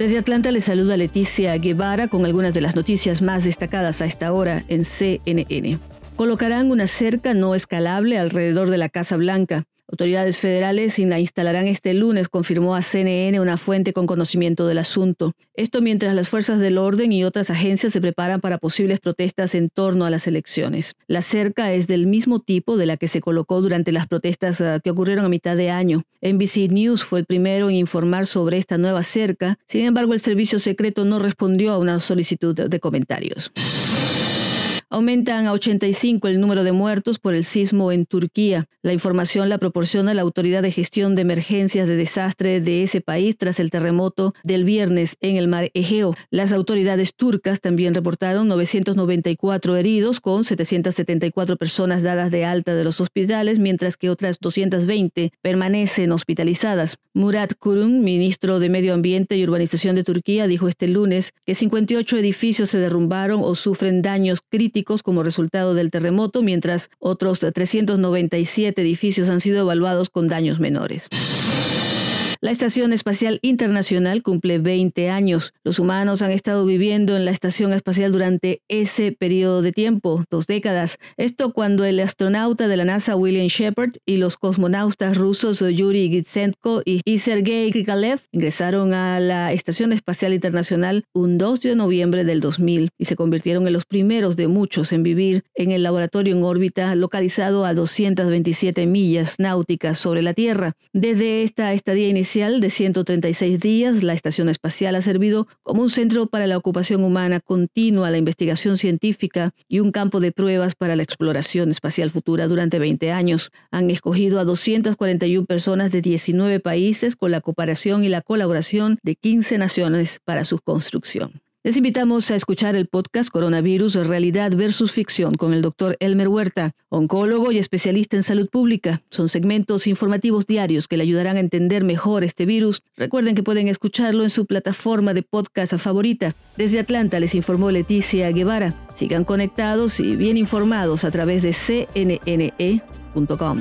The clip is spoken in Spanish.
Desde Atlanta les saluda Leticia Guevara con algunas de las noticias más destacadas a esta hora en CNN. Colocarán una cerca no escalable alrededor de la Casa Blanca. Autoridades federales la instalarán este lunes, confirmó a CNN una fuente con conocimiento del asunto. Esto mientras las fuerzas del orden y otras agencias se preparan para posibles protestas en torno a las elecciones. La cerca es del mismo tipo de la que se colocó durante las protestas ah, que ocurrieron a mitad de año. NBC News fue el primero en informar sobre esta nueva cerca. Sin embargo, el servicio secreto no respondió a una solicitud de comentarios. Aumentan a 85 el número de muertos por el sismo en Turquía. La información la proporciona la Autoridad de Gestión de Emergencias de Desastre de ese país tras el terremoto del viernes en el mar Egeo. Las autoridades turcas también reportaron 994 heridos con 774 personas dadas de alta de los hospitales, mientras que otras 220 permanecen hospitalizadas. Murat Kurum, ministro de Medio Ambiente y Urbanización de Turquía, dijo este lunes que 58 edificios se derrumbaron o sufren daños críticos como resultado del terremoto, mientras otros 397 edificios han sido evaluados con daños menores. La Estación Espacial Internacional cumple 20 años. Los humanos han estado viviendo en la Estación Espacial durante ese periodo de tiempo, dos décadas. Esto cuando el astronauta de la NASA William Shepard y los cosmonautas rusos Yuri Gitsenko y Sergei Krikalev ingresaron a la Estación Espacial Internacional un 2 de noviembre del 2000 y se convirtieron en los primeros de muchos en vivir en el laboratorio en órbita localizado a 227 millas náuticas sobre la Tierra. Desde esta estadía inicial, de 136 días, la estación espacial ha servido como un centro para la ocupación humana continua, la investigación científica y un campo de pruebas para la exploración espacial futura durante 20 años. Han escogido a 241 personas de 19 países con la cooperación y la colaboración de 15 naciones para su construcción. Les invitamos a escuchar el podcast Coronavirus, Realidad versus Ficción con el doctor Elmer Huerta, oncólogo y especialista en salud pública. Son segmentos informativos diarios que le ayudarán a entender mejor este virus. Recuerden que pueden escucharlo en su plataforma de podcast favorita. Desde Atlanta les informó Leticia Guevara. Sigan conectados y bien informados a través de cnne.com.